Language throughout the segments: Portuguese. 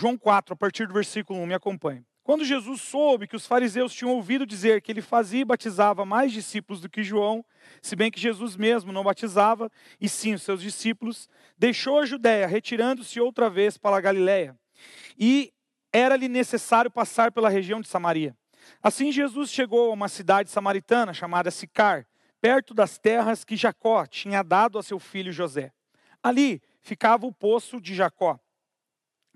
João 4, a partir do versículo 1, me acompanhe. Quando Jesus soube que os fariseus tinham ouvido dizer que ele fazia e batizava mais discípulos do que João, se bem que Jesus mesmo não batizava, e sim os seus discípulos, deixou a Judéia, retirando-se outra vez para a Galiléia. E era-lhe necessário passar pela região de Samaria. Assim Jesus chegou a uma cidade samaritana chamada Sicar, perto das terras que Jacó tinha dado a seu filho José. Ali ficava o poço de Jacó.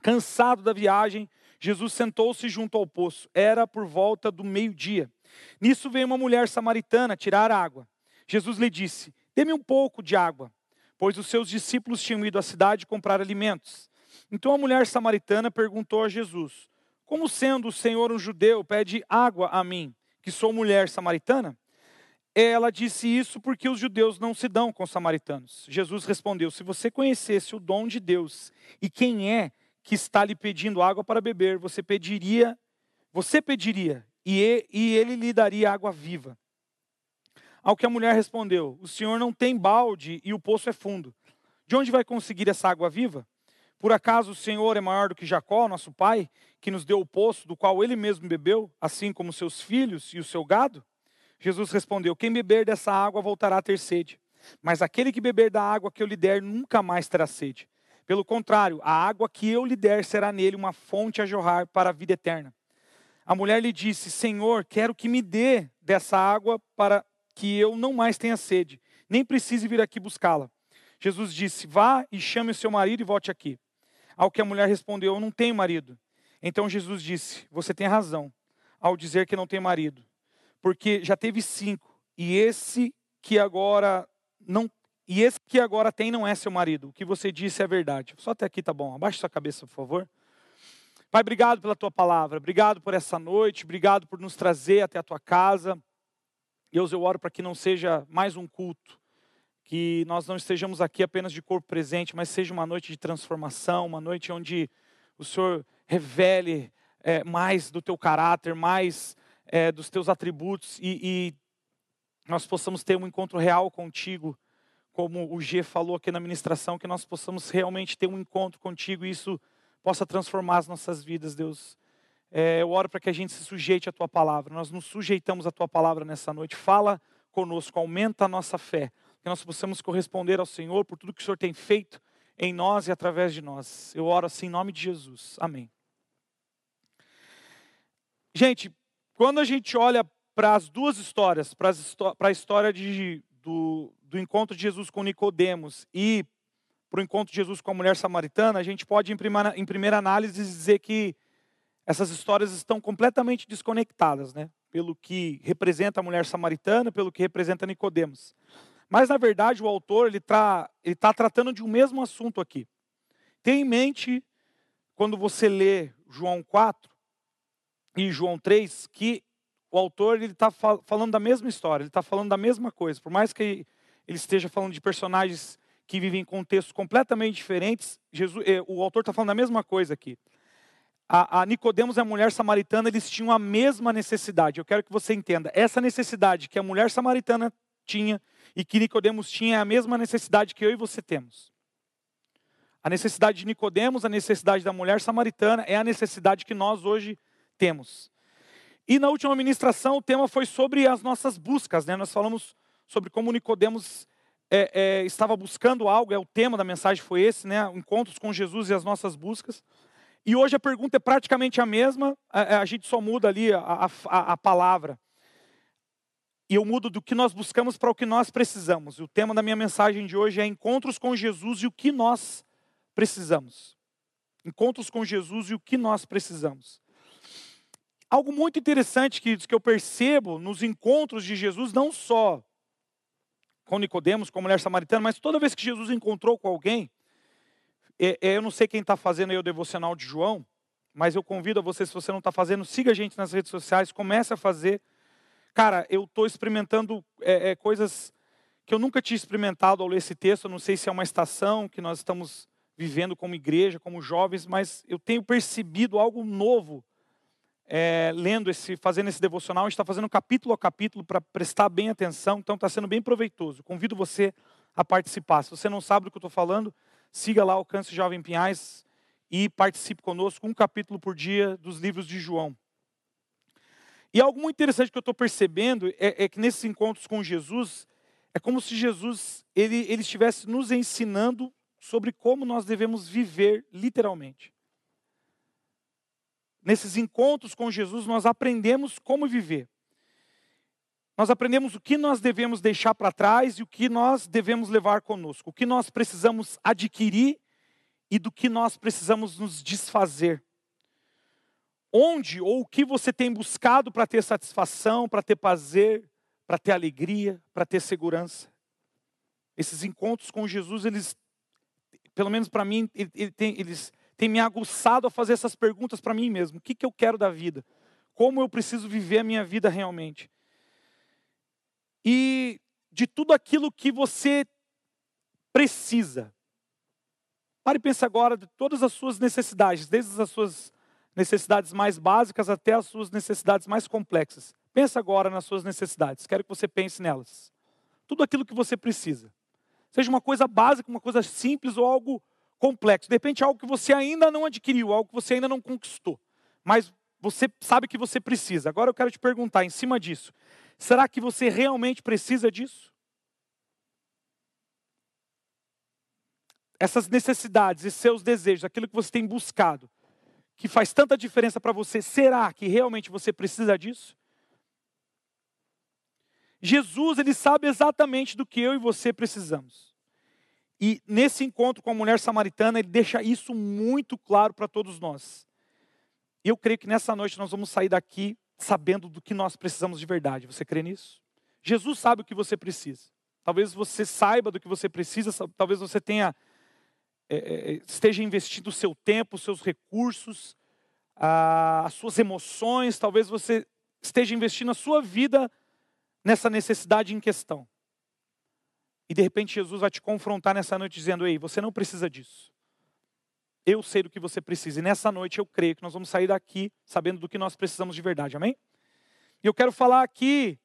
Cansado da viagem, Jesus sentou-se junto ao poço. Era por volta do meio-dia. Nisso veio uma mulher samaritana tirar água. Jesus lhe disse: Dê-me um pouco de água, pois os seus discípulos tinham ido à cidade comprar alimentos. Então a mulher samaritana perguntou a Jesus: Como sendo o Senhor um judeu, pede água a mim, que sou mulher samaritana? Ela disse isso porque os judeus não se dão com os samaritanos. Jesus respondeu: Se você conhecesse o dom de Deus e quem é que está lhe pedindo água para beber, você pediria, você pediria, e ele lhe daria água viva. Ao que a mulher respondeu: O senhor não tem balde e o poço é fundo. De onde vai conseguir essa água viva? Por acaso o Senhor é maior do que Jacó, nosso pai, que nos deu o poço do qual ele mesmo bebeu, assim como seus filhos e o seu gado? Jesus respondeu: Quem beber dessa água voltará a ter sede, mas aquele que beber da água que eu lhe der nunca mais terá sede. Pelo contrário, a água que eu lhe der será nele uma fonte a jorrar para a vida eterna. A mulher lhe disse: Senhor, quero que me dê dessa água para que eu não mais tenha sede, nem precise vir aqui buscá-la. Jesus disse: Vá e chame o seu marido e volte aqui. Ao que a mulher respondeu: Eu não tenho marido. Então Jesus disse: Você tem razão ao dizer que não tem marido, porque já teve cinco e esse que agora não e esse que agora tem não é seu marido. O que você disse é verdade. Só até aqui tá bom. Abaixe sua cabeça, por favor. Pai, obrigado pela tua palavra. Obrigado por essa noite. Obrigado por nos trazer até a tua casa. Deus, eu oro para que não seja mais um culto, que nós não estejamos aqui apenas de corpo presente, mas seja uma noite de transformação, uma noite onde o Senhor revele é, mais do teu caráter, mais é, dos teus atributos e, e nós possamos ter um encontro real contigo, como o G falou aqui na ministração, que nós possamos realmente ter um encontro contigo e isso possa transformar as nossas vidas, Deus. É, eu oro para que a gente se sujeite à tua palavra. Nós nos sujeitamos à tua palavra nessa noite. Fala conosco, aumenta a nossa fé que nós possamos corresponder ao Senhor por tudo que o Senhor tem feito em nós e através de nós. Eu oro assim em nome de Jesus. Amém. Gente, quando a gente olha para as duas histórias, para, a história de, do, do encontro de Jesus com Nicodemos e para o encontro de Jesus com a mulher samaritana, a gente pode, em primeira, em primeira análise, dizer que essas histórias estão completamente desconectadas, né? Pelo que representa a mulher samaritana, pelo que representa Nicodemos. Mas, na verdade, o autor ele está ele tá tratando de um mesmo assunto aqui. Tenha em mente, quando você lê João 4 e João 3, que o autor está falando da mesma história, ele está falando da mesma coisa. Por mais que ele esteja falando de personagens que vivem em contextos completamente diferentes, Jesus, eh, o autor está falando da mesma coisa aqui. A, a Nicodemos e a mulher samaritana, eles tinham a mesma necessidade. Eu quero que você entenda. Essa necessidade que a mulher samaritana tinha e que Nicodemos tinha a mesma necessidade que eu e você temos. A necessidade de Nicodemos, a necessidade da mulher samaritana é a necessidade que nós hoje temos. E na última ministração o tema foi sobre as nossas buscas, né? Nós falamos sobre como Nicodemos é, é, estava buscando algo, é o tema da mensagem foi esse, né? Encontros com Jesus e as nossas buscas. E hoje a pergunta é praticamente a mesma, a, a gente só muda ali a, a, a palavra e eu mudo do que nós buscamos para o que nós precisamos. O tema da minha mensagem de hoje é encontros com Jesus e o que nós precisamos. Encontros com Jesus e o que nós precisamos. Algo muito interessante que, que eu percebo nos encontros de Jesus, não só com Nicodemos, com a mulher samaritana, mas toda vez que Jesus encontrou com alguém, é, é, eu não sei quem está fazendo aí o devocional de João, mas eu convido a você, se você não está fazendo, siga a gente nas redes sociais, comece a fazer Cara, eu estou experimentando é, é, coisas que eu nunca tinha experimentado ao ler esse texto. Eu não sei se é uma estação que nós estamos vivendo como igreja, como jovens, mas eu tenho percebido algo novo é, lendo esse, fazendo esse devocional. A gente está fazendo capítulo a capítulo para prestar bem atenção, então está sendo bem proveitoso. Convido você a participar. Se você não sabe do que eu estou falando, siga lá Alcance Jovem Pinhais, e participe conosco um capítulo por dia dos livros de João. E algo muito interessante que eu estou percebendo é, é, que nesses encontros com Jesus, é como se Jesus ele, ele estivesse nos ensinando sobre como nós devemos viver literalmente. Nesses encontros com Jesus, nós aprendemos como viver. Nós aprendemos o que nós devemos deixar para trás e o que nós devemos levar conosco, o que nós precisamos adquirir e do que nós precisamos nos desfazer. Onde ou o que você tem buscado para ter satisfação, para ter prazer, para ter alegria, para ter segurança. Esses encontros com Jesus, eles, pelo menos para mim, ele, ele tem, me aguçado a fazer essas perguntas para mim mesmo. O que, que eu quero da vida? Como eu preciso viver a minha vida realmente? e de tudo aquilo que você precisa. Pare e pense agora de todas as suas necessidades, desde as suas necessidades mais básicas até as suas necessidades mais complexas. Pensa agora nas suas necessidades. Quero que você pense nelas. Tudo aquilo que você precisa. Seja uma coisa básica, uma coisa simples ou algo complexo. De repente, algo que você ainda não adquiriu, algo que você ainda não conquistou. Mas você sabe que você precisa. Agora eu quero te perguntar, em cima disso, Será que você realmente precisa disso? Essas necessidades e seus desejos, aquilo que você tem buscado, que faz tanta diferença para você, será que realmente você precisa disso? Jesus, ele sabe exatamente do que eu e você precisamos. E nesse encontro com a mulher samaritana, ele deixa isso muito claro para todos nós. Eu creio que nessa noite nós vamos sair daqui sabendo do que nós precisamos de verdade. Você crê nisso? Jesus sabe o que você precisa. Talvez você saiba do que você precisa, talvez você tenha é, é, é esteja investindo o seu tempo, os seus recursos, a, as suas emoções, talvez você esteja investindo a sua vida nessa necessidade em questão. E de repente Jesus vai te confrontar nessa noite dizendo: Ei, você não precisa disso. Eu sei do que você precisa. E nessa noite eu creio que nós vamos sair daqui sabendo do que nós precisamos de verdade. Amém? E eu quero falar aqui,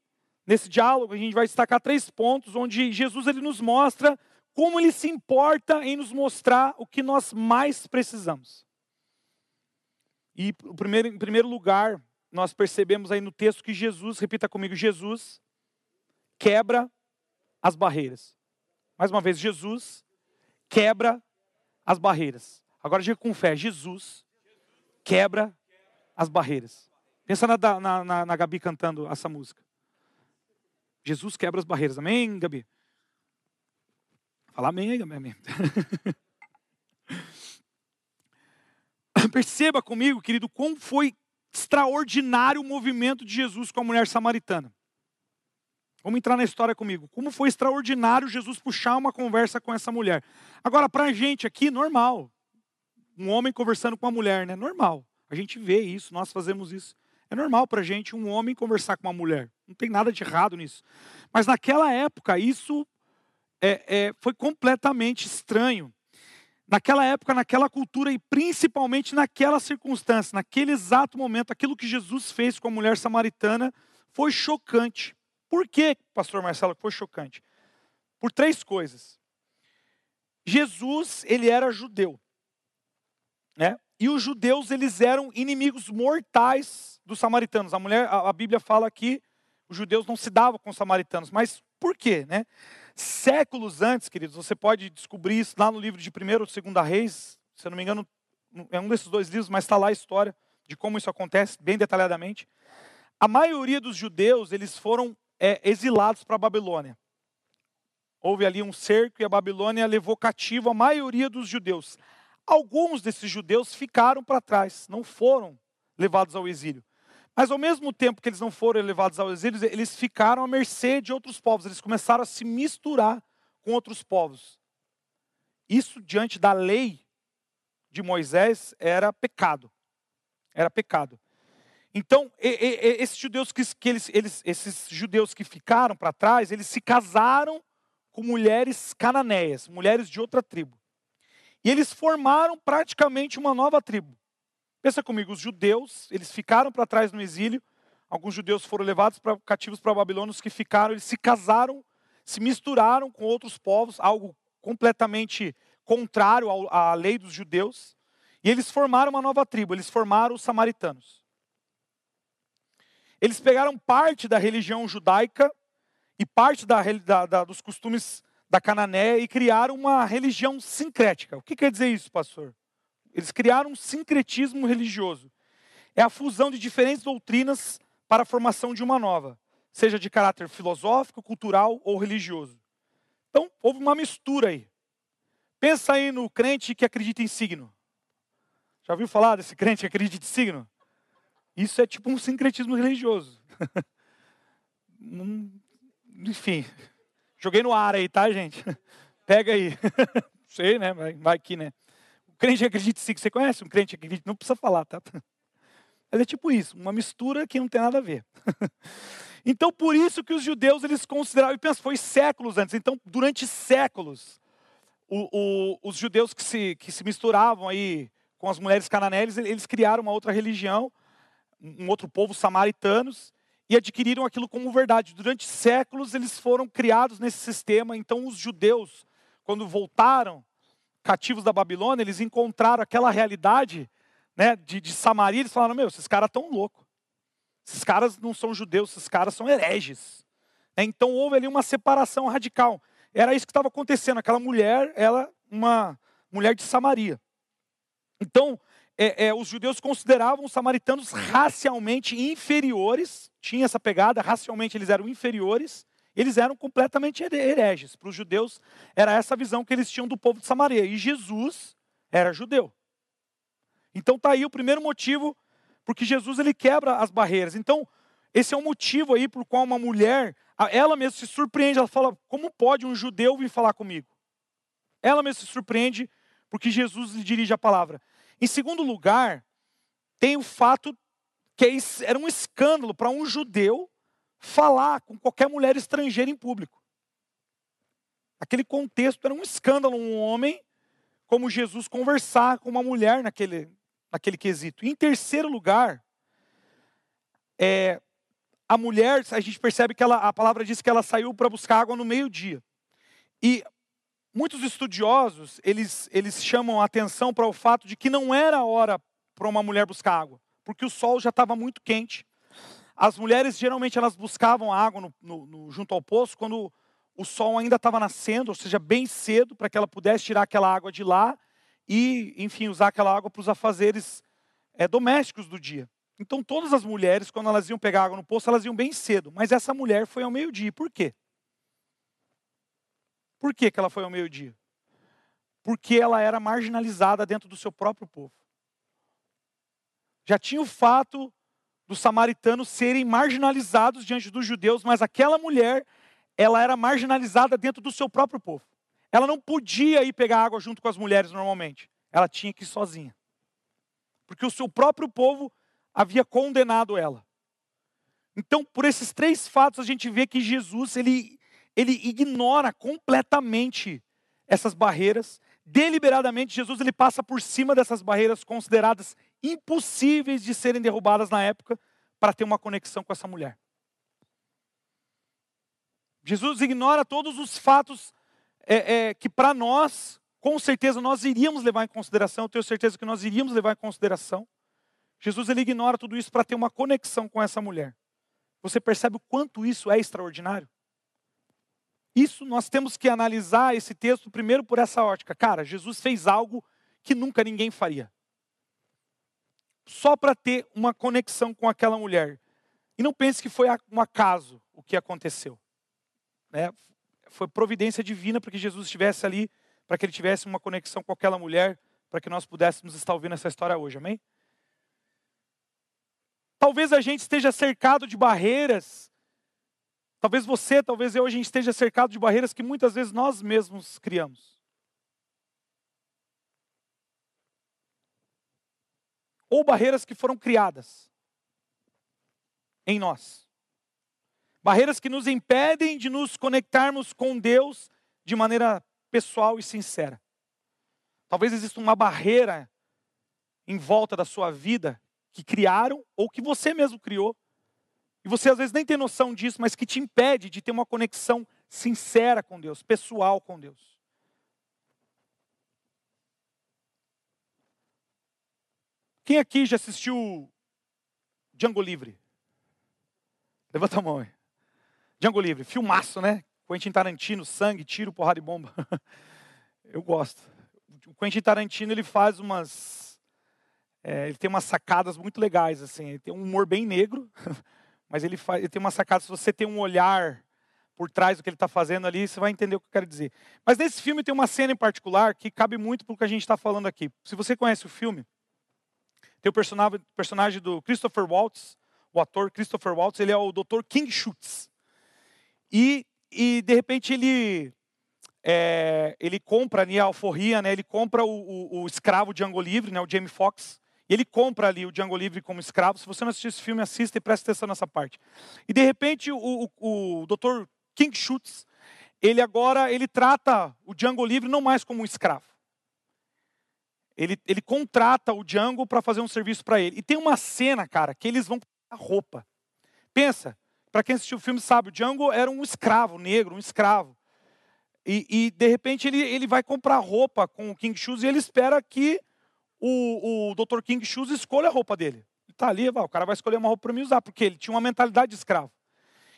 nesse diálogo, a gente vai destacar três pontos onde Jesus ele nos mostra como ele se importa em nos mostrar o que nós mais precisamos. E primeiro, em primeiro lugar, nós percebemos aí no texto que Jesus, repita comigo, Jesus quebra as barreiras. Mais uma vez, Jesus quebra as barreiras. Agora diga com fé: Jesus quebra as barreiras. Pensa na, na, na, na Gabi cantando essa música. Jesus quebra as barreiras. Amém, Gabi? Fala amém Gabi. Amém. Perceba comigo, querido, como foi extraordinário o movimento de Jesus com a mulher samaritana. Vamos entrar na história comigo. Como foi extraordinário Jesus puxar uma conversa com essa mulher. Agora, para a gente aqui, normal um homem conversando com uma mulher, né? Normal. A gente vê isso, nós fazemos isso. É normal para a gente um homem conversar com uma mulher. Não tem nada de errado nisso. Mas naquela época, isso é, é, foi completamente estranho. Naquela época, naquela cultura e principalmente naquela circunstância, naquele exato momento, aquilo que Jesus fez com a mulher samaritana foi chocante. Por que, pastor Marcelo, foi chocante? Por três coisas. Jesus, ele era judeu. Né? E os judeus, eles eram inimigos mortais dos samaritanos. A mulher, a, a Bíblia fala que os judeus não se davam com os samaritanos. Mas por quê, né? Séculos antes, queridos, você pode descobrir isso lá no livro de 1 ou 2 Reis, se eu não me engano, é um desses dois livros, mas está lá a história de como isso acontece, bem detalhadamente. A maioria dos judeus, eles foram é, exilados para a Babilônia. Houve ali um cerco e a Babilônia levou cativo a maioria dos judeus. Alguns desses judeus ficaram para trás, não foram levados ao exílio. Mas ao mesmo tempo que eles não foram levados ao exílio, eles ficaram à mercê de outros povos. Eles começaram a se misturar com outros povos. Isso diante da lei de Moisés era pecado. Era pecado. Então, esses judeus que, eles, eles, esses judeus que ficaram para trás, eles se casaram com mulheres cananeias, mulheres de outra tribo. E eles formaram praticamente uma nova tribo. Pensa comigo, os judeus, eles ficaram para trás no exílio, alguns judeus foram levados para cativos para Babilônia, os que ficaram, eles se casaram, se misturaram com outros povos, algo completamente contrário à lei dos judeus. E eles formaram uma nova tribo, eles formaram os samaritanos. Eles pegaram parte da religião judaica e parte da, da, da, dos costumes da Canané e criaram uma religião sincrética. O que quer dizer isso, pastor? Eles criaram um sincretismo religioso. É a fusão de diferentes doutrinas para a formação de uma nova, seja de caráter filosófico, cultural ou religioso. Então, houve uma mistura aí. Pensa aí no crente que acredita em signo. Já ouviu falar desse crente que acredita em signo? Isso é tipo um sincretismo religioso. Enfim, joguei no ar aí, tá, gente? Pega aí. Sei, né? Vai, vai aqui, né? O crente que acredita em signo, você conhece um crente que acredita? Não precisa falar, tá? Mas é tipo isso, uma mistura que não tem nada a ver. então, por isso que os judeus eles consideravam, e pensa, foi séculos antes. Então, durante séculos, o, o, os judeus que se, que se misturavam aí com as mulheres cananéias, eles criaram uma outra religião, um outro povo, samaritanos, e adquiriram aquilo como verdade. Durante séculos eles foram criados nesse sistema. Então, os judeus, quando voltaram cativos da Babilônia, eles encontraram aquela realidade né, de, de Samaria, eles falaram: Meu, esses caras estão loucos. Esses caras não são judeus, esses caras são hereges. Né, então houve ali uma separação radical. Era isso que estava acontecendo. Aquela mulher, ela, uma mulher de Samaria. Então, é, é, os judeus consideravam os samaritanos racialmente inferiores, tinha essa pegada, racialmente eles eram inferiores, eles eram completamente hereges. Para os judeus, era essa visão que eles tinham do povo de Samaria. E Jesus era judeu. Então está aí o primeiro motivo porque Jesus ele quebra as barreiras. Então, esse é um motivo aí por qual uma mulher, ela mesma se surpreende, ela fala: "Como pode um judeu vir falar comigo?" Ela mesma se surpreende porque Jesus lhe dirige a palavra. Em segundo lugar, tem o fato que é era um escândalo para um judeu falar com qualquer mulher estrangeira em público. Aquele contexto era um escândalo, um homem como Jesus conversar com uma mulher naquele, naquele quesito. Em terceiro lugar, é, a mulher, a gente percebe que ela, a palavra diz que ela saiu para buscar água no meio-dia. E muitos estudiosos, eles, eles chamam a atenção para o fato de que não era hora para uma mulher buscar água, porque o sol já estava muito quente. As mulheres, geralmente, elas buscavam água no, no, no, junto ao poço quando o sol ainda estava nascendo, ou seja, bem cedo, para que ela pudesse tirar aquela água de lá e, enfim, usar aquela água para os afazeres é, domésticos do dia. Então, todas as mulheres, quando elas iam pegar água no poço, elas iam bem cedo. Mas essa mulher foi ao meio-dia. Por quê? Por que, que ela foi ao meio-dia? Porque ela era marginalizada dentro do seu próprio povo. Já tinha o fato dos samaritanos serem marginalizados diante dos judeus, mas aquela mulher, ela era marginalizada dentro do seu próprio povo. Ela não podia ir pegar água junto com as mulheres normalmente. Ela tinha que ir sozinha. Porque o seu próprio povo havia condenado ela. Então, por esses três fatos, a gente vê que Jesus, ele, ele ignora completamente essas barreiras. Deliberadamente, Jesus ele passa por cima dessas barreiras consideradas impossíveis de serem derrubadas na época para ter uma conexão com essa mulher. Jesus ignora todos os fatos é, é, que para nós, com certeza, nós iríamos levar em consideração, eu tenho certeza que nós iríamos levar em consideração. Jesus ele ignora tudo isso para ter uma conexão com essa mulher. Você percebe o quanto isso é extraordinário? Isso nós temos que analisar esse texto primeiro por essa ótica. Cara, Jesus fez algo que nunca ninguém faria. Só para ter uma conexão com aquela mulher. E não pense que foi um acaso o que aconteceu. Né? foi providência divina para que Jesus estivesse ali, para que ele tivesse uma conexão com aquela mulher, para que nós pudéssemos estar ouvindo essa história hoje, amém? Talvez a gente esteja cercado de barreiras, talvez você, talvez eu, a gente esteja cercado de barreiras que muitas vezes nós mesmos criamos. Ou barreiras que foram criadas em nós. Barreiras que nos impedem de nos conectarmos com Deus de maneira pessoal e sincera. Talvez exista uma barreira em volta da sua vida que criaram ou que você mesmo criou. E você às vezes nem tem noção disso, mas que te impede de ter uma conexão sincera com Deus, pessoal com Deus. Quem aqui já assistiu Django Livre? Levanta a mão aí. Django Livre, filmaço, né? Quentin Tarantino, sangue, tiro, porrada e bomba. Eu gosto. O Quentin Tarantino, ele faz umas... É, ele tem umas sacadas muito legais, assim. Ele tem um humor bem negro, mas ele, faz, ele tem uma sacada. Se você tem um olhar por trás do que ele está fazendo ali, você vai entender o que eu quero dizer. Mas nesse filme tem uma cena em particular que cabe muito para o que a gente está falando aqui. Se você conhece o filme, tem o personagem, personagem do Christopher Waltz, o ator Christopher Waltz, ele é o Dr. King Schutz. E, e de repente ele é, ele compra ali a alforria, né? Ele compra o, o, o escravo Django Livre, né? O Jamie Foxx. Ele compra ali o Django Livre como escravo. Se você não assistiu esse filme, assista e preste atenção nessa parte. E de repente o, o, o Dr. King Schutz, ele agora ele trata o Django Livre não mais como um escravo. Ele, ele contrata o Django para fazer um serviço para ele. E tem uma cena, cara, que eles vão a roupa. Pensa, para quem assistiu o filme sabe, o Django era um escravo negro, um escravo. E, e, de repente ele, ele vai comprar roupa com o King Shoes e ele espera que o, o Dr. King Shoes escolha a roupa dele. Ele está ali, o cara vai escolher uma roupa para mim usar, porque ele tinha uma mentalidade de escravo.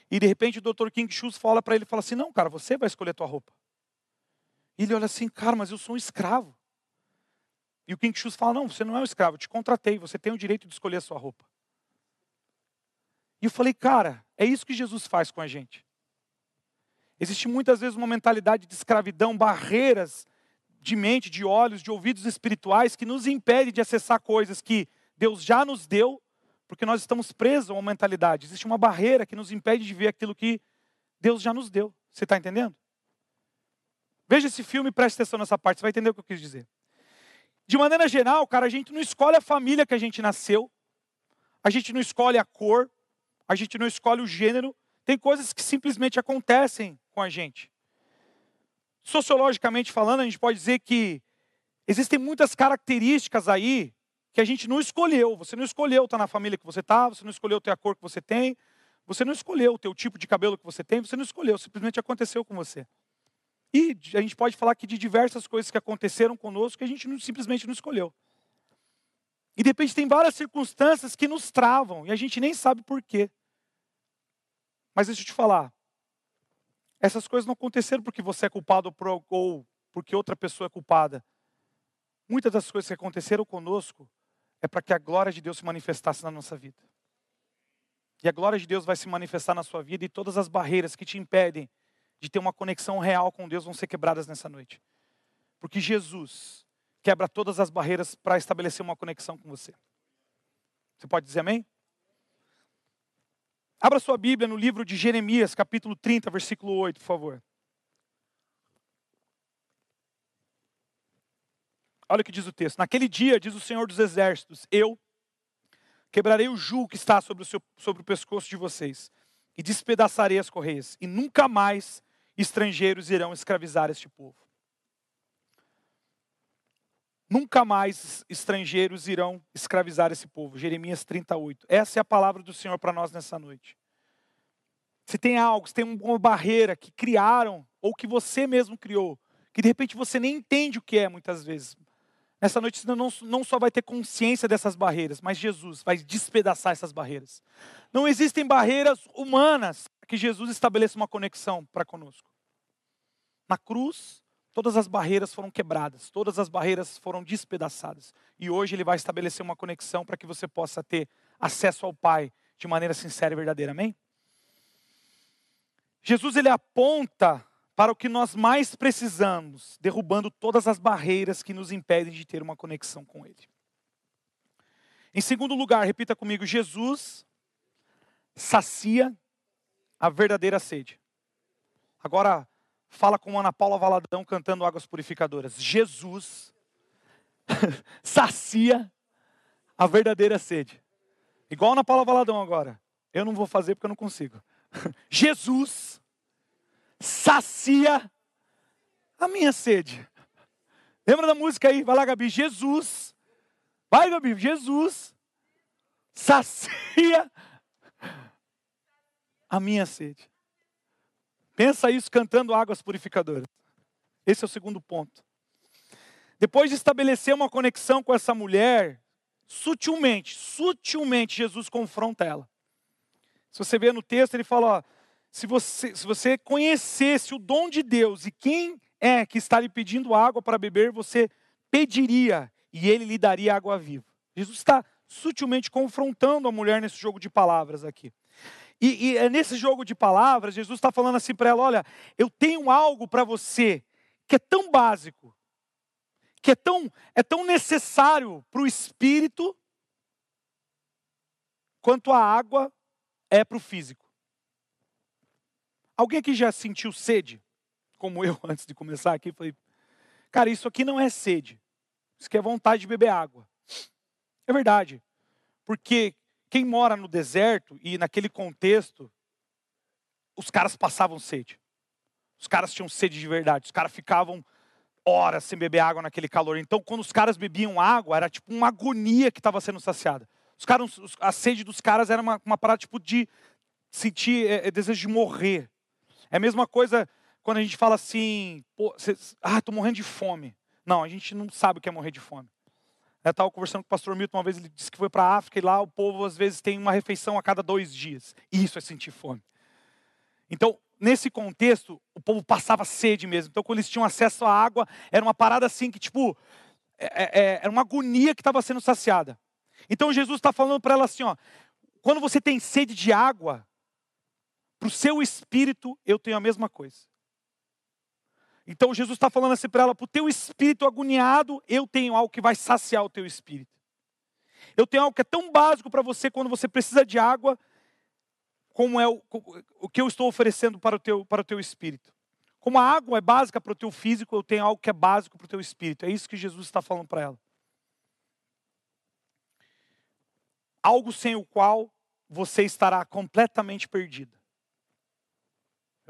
E de repente o Dr. King Shoes fala para ele, fala assim, não, cara, você vai escolher a tua roupa. E ele olha assim, cara, mas eu sou um escravo. E o King Shoes fala, não, você não é um escravo, eu te contratei, você tem o direito de escolher a sua roupa. E eu falei, cara, é isso que Jesus faz com a gente. Existe muitas vezes uma mentalidade de escravidão, barreiras de mente, de olhos, de ouvidos espirituais que nos impedem de acessar coisas que Deus já nos deu, porque nós estamos presos a uma mentalidade. Existe uma barreira que nos impede de ver aquilo que Deus já nos deu. Você está entendendo? Veja esse filme e preste atenção nessa parte, você vai entender o que eu quis dizer. De maneira geral, cara, a gente não escolhe a família que a gente nasceu, a gente não escolhe a cor, a gente não escolhe o gênero, tem coisas que simplesmente acontecem com a gente. Sociologicamente falando, a gente pode dizer que existem muitas características aí que a gente não escolheu. Você não escolheu estar na família que você está, você não escolheu ter a cor que você tem, você não escolheu ter o tipo de cabelo que você tem, você não escolheu, simplesmente aconteceu com você. E a gente pode falar aqui de diversas coisas que aconteceram conosco que a gente não, simplesmente não escolheu. E de repente tem várias circunstâncias que nos travam e a gente nem sabe por quê. Mas deixa eu te falar. Essas coisas não aconteceram porque você é culpado ou porque outra pessoa é culpada. Muitas das coisas que aconteceram conosco é para que a glória de Deus se manifestasse na nossa vida. E a glória de Deus vai se manifestar na sua vida e todas as barreiras que te impedem de ter uma conexão real com Deus vão ser quebradas nessa noite. Porque Jesus quebra todas as barreiras para estabelecer uma conexão com você. Você pode dizer amém? Abra sua Bíblia no livro de Jeremias, capítulo 30, versículo 8, por favor. Olha o que diz o texto. Naquele dia, diz o Senhor dos Exércitos, eu quebrarei o jugo que está sobre o, seu, sobre o pescoço de vocês e despedaçarei as correias, e nunca mais estrangeiros irão escravizar este povo. Nunca mais estrangeiros irão escravizar esse povo. Jeremias 38. Essa é a palavra do Senhor para nós nessa noite. Se tem algo, se tem uma barreira que criaram, ou que você mesmo criou, que de repente você nem entende o que é muitas vezes. Nessa noite você não, não só vai ter consciência dessas barreiras, mas Jesus vai despedaçar essas barreiras. Não existem barreiras humanas que Jesus estabeleça uma conexão para conosco. Na cruz, Todas as barreiras foram quebradas, todas as barreiras foram despedaçadas. E hoje ele vai estabelecer uma conexão para que você possa ter acesso ao Pai de maneira sincera e verdadeira. Amém? Jesus ele aponta para o que nós mais precisamos, derrubando todas as barreiras que nos impedem de ter uma conexão com ele. Em segundo lugar, repita comigo, Jesus sacia a verdadeira sede. Agora, fala com Ana Paula Valadão cantando Águas Purificadoras. Jesus sacia a verdadeira sede. Igual Ana Paula Valadão agora. Eu não vou fazer porque eu não consigo. Jesus sacia a minha sede. Lembra da música aí? Vai lá, Gabi. Jesus. Vai, Gabi. Jesus sacia a minha sede. Pensa isso cantando águas purificadoras. Esse é o segundo ponto. Depois de estabelecer uma conexão com essa mulher sutilmente, sutilmente, Jesus confronta ela. Se você vê no texto, ele fala: ó, se, você, se você conhecesse o dom de Deus e quem é que está lhe pedindo água para beber, você pediria e ele lhe daria água viva. Jesus está sutilmente confrontando a mulher nesse jogo de palavras aqui. E, e é nesse jogo de palavras, Jesus está falando assim para ela: olha, eu tenho algo para você que é tão básico, que é tão, é tão necessário para o espírito, quanto a água é para o físico. Alguém aqui já sentiu sede? Como eu, antes de começar aqui, falei, cara, isso aqui não é sede. Isso aqui é vontade de beber água. É verdade. Porque quem mora no deserto e naquele contexto, os caras passavam sede. Os caras tinham sede de verdade. Os caras ficavam horas sem beber água naquele calor. Então, quando os caras bebiam água, era tipo uma agonia que estava sendo saciada. Os caras, a sede dos caras era uma, uma parada tipo de sentir é, é, desejo de morrer. É a mesma coisa quando a gente fala assim, ah, tô morrendo de fome. Não, a gente não sabe o que é morrer de fome. Eu estava conversando com o pastor Milton uma vez, ele disse que foi para a África e lá o povo às vezes tem uma refeição a cada dois dias. Isso é sentir fome. Então, nesse contexto, o povo passava sede mesmo. Então, quando eles tinham acesso à água, era uma parada assim que, tipo, é, é, é era uma agonia que estava sendo saciada. Então, Jesus está falando para ela assim: ó, quando você tem sede de água, para o seu espírito, eu tenho a mesma coisa. Então Jesus está falando assim para ela: para o teu espírito agoniado, eu tenho algo que vai saciar o teu espírito. Eu tenho algo que é tão básico para você quando você precisa de água, como é o, o que eu estou oferecendo para o, teu, para o teu espírito. Como a água é básica para o teu físico, eu tenho algo que é básico para o teu espírito. É isso que Jesus está falando para ela. Algo sem o qual você estará completamente perdida.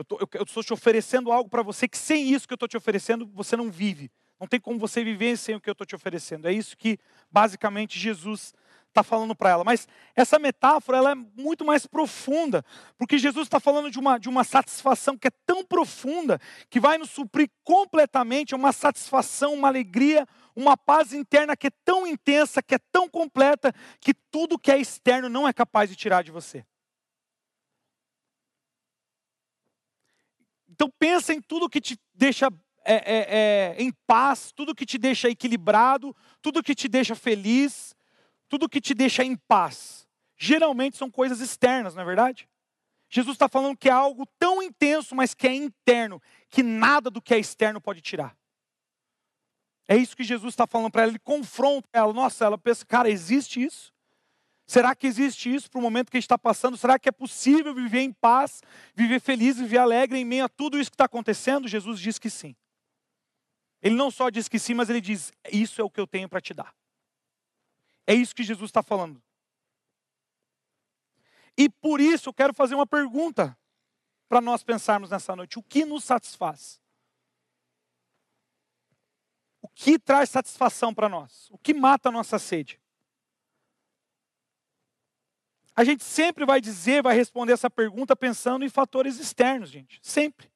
Eu, tô, estou te oferecendo algo para você que sem isso que eu estou te oferecendo, você não vive. Não tem como você viver sem o que eu estou te oferecendo. É isso que, basicamente, Jesus está falando para ela. Mas essa metáfora ela é muito mais profunda, porque Jesus está falando de uma, de uma satisfação que é tão profunda, que vai nos suprir completamente, uma satisfação, uma alegria, uma paz interna que é tão intensa, que é tão completa, que tudo que é externo não é capaz de tirar de você. Então pensa em tudo que te deixa é, é, é, em paz, tudo que te deixa equilibrado, tudo que te deixa feliz, tudo que te deixa em paz. Geralmente são coisas externas, não é verdade? Jesus está falando que é algo tão intenso, mas que é interno, que nada do que é externo pode tirar. É isso que Jesus está falando para ela. Ele confronta ela. Nossa, ela pensa, cara, existe isso? Será que existe isso para o momento que a gente está passando? Será que é possível viver em paz, viver feliz, viver alegre em meio a tudo isso que está acontecendo? Jesus diz que sim. Ele não só diz que sim, mas ele diz: Isso é o que eu tenho para te dar. É isso que Jesus está falando. E por isso eu quero fazer uma pergunta para nós pensarmos nessa noite: o que nos satisfaz? O que traz satisfação para nós? O que mata a nossa sede? A gente sempre vai dizer, vai responder essa pergunta pensando em fatores externos, gente. Sempre.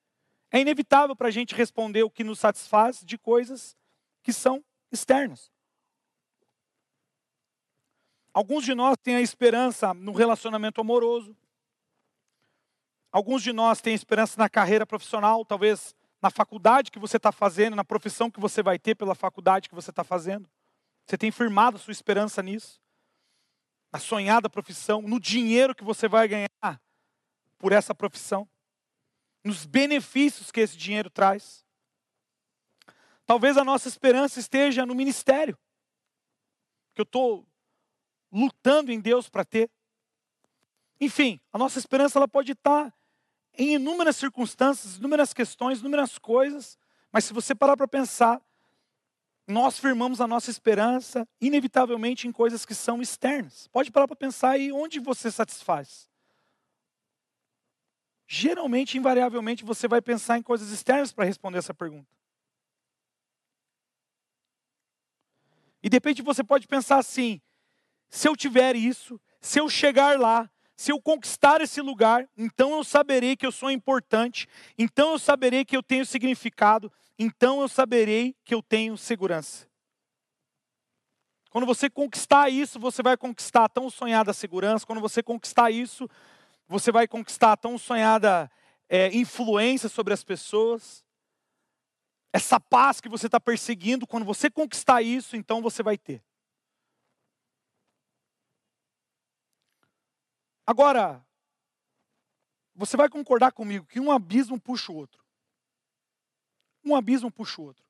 É inevitável para a gente responder o que nos satisfaz de coisas que são externas. Alguns de nós têm a esperança no relacionamento amoroso. Alguns de nós têm esperança na carreira profissional, talvez na faculdade que você está fazendo, na profissão que você vai ter pela faculdade que você está fazendo. Você tem firmado sua esperança nisso a sonhada profissão, no dinheiro que você vai ganhar por essa profissão, nos benefícios que esse dinheiro traz. Talvez a nossa esperança esteja no ministério, que eu estou lutando em Deus para ter. Enfim, a nossa esperança ela pode estar em inúmeras circunstâncias, inúmeras questões, inúmeras coisas, mas se você parar para pensar, nós firmamos a nossa esperança, inevitavelmente, em coisas que são externas. Pode parar para pensar aí onde você satisfaz. Geralmente, invariavelmente, você vai pensar em coisas externas para responder essa pergunta. E de repente você pode pensar assim: se eu tiver isso, se eu chegar lá, se eu conquistar esse lugar, então eu saberei que eu sou importante, então eu saberei que eu tenho significado, então eu saberei que eu tenho segurança. Quando você conquistar isso, você vai conquistar a tão sonhada segurança. Quando você conquistar isso, você vai conquistar a tão sonhada é, influência sobre as pessoas. Essa paz que você está perseguindo, quando você conquistar isso, então você vai ter. Agora, você vai concordar comigo que um abismo puxa o outro. Um abismo puxa o outro.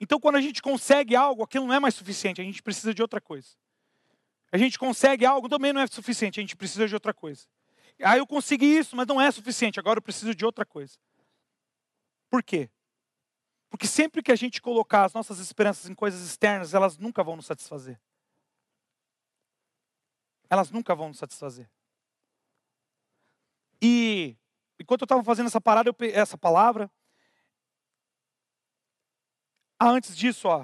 Então, quando a gente consegue algo, aquilo não é mais suficiente, a gente precisa de outra coisa. A gente consegue algo, também não é suficiente, a gente precisa de outra coisa. Ah, eu consegui isso, mas não é suficiente, agora eu preciso de outra coisa. Por quê? Porque sempre que a gente colocar as nossas esperanças em coisas externas, elas nunca vão nos satisfazer. Elas nunca vão nos satisfazer. E enquanto eu estava fazendo essa parada, eu, essa palavra, ah, antes disso, ó,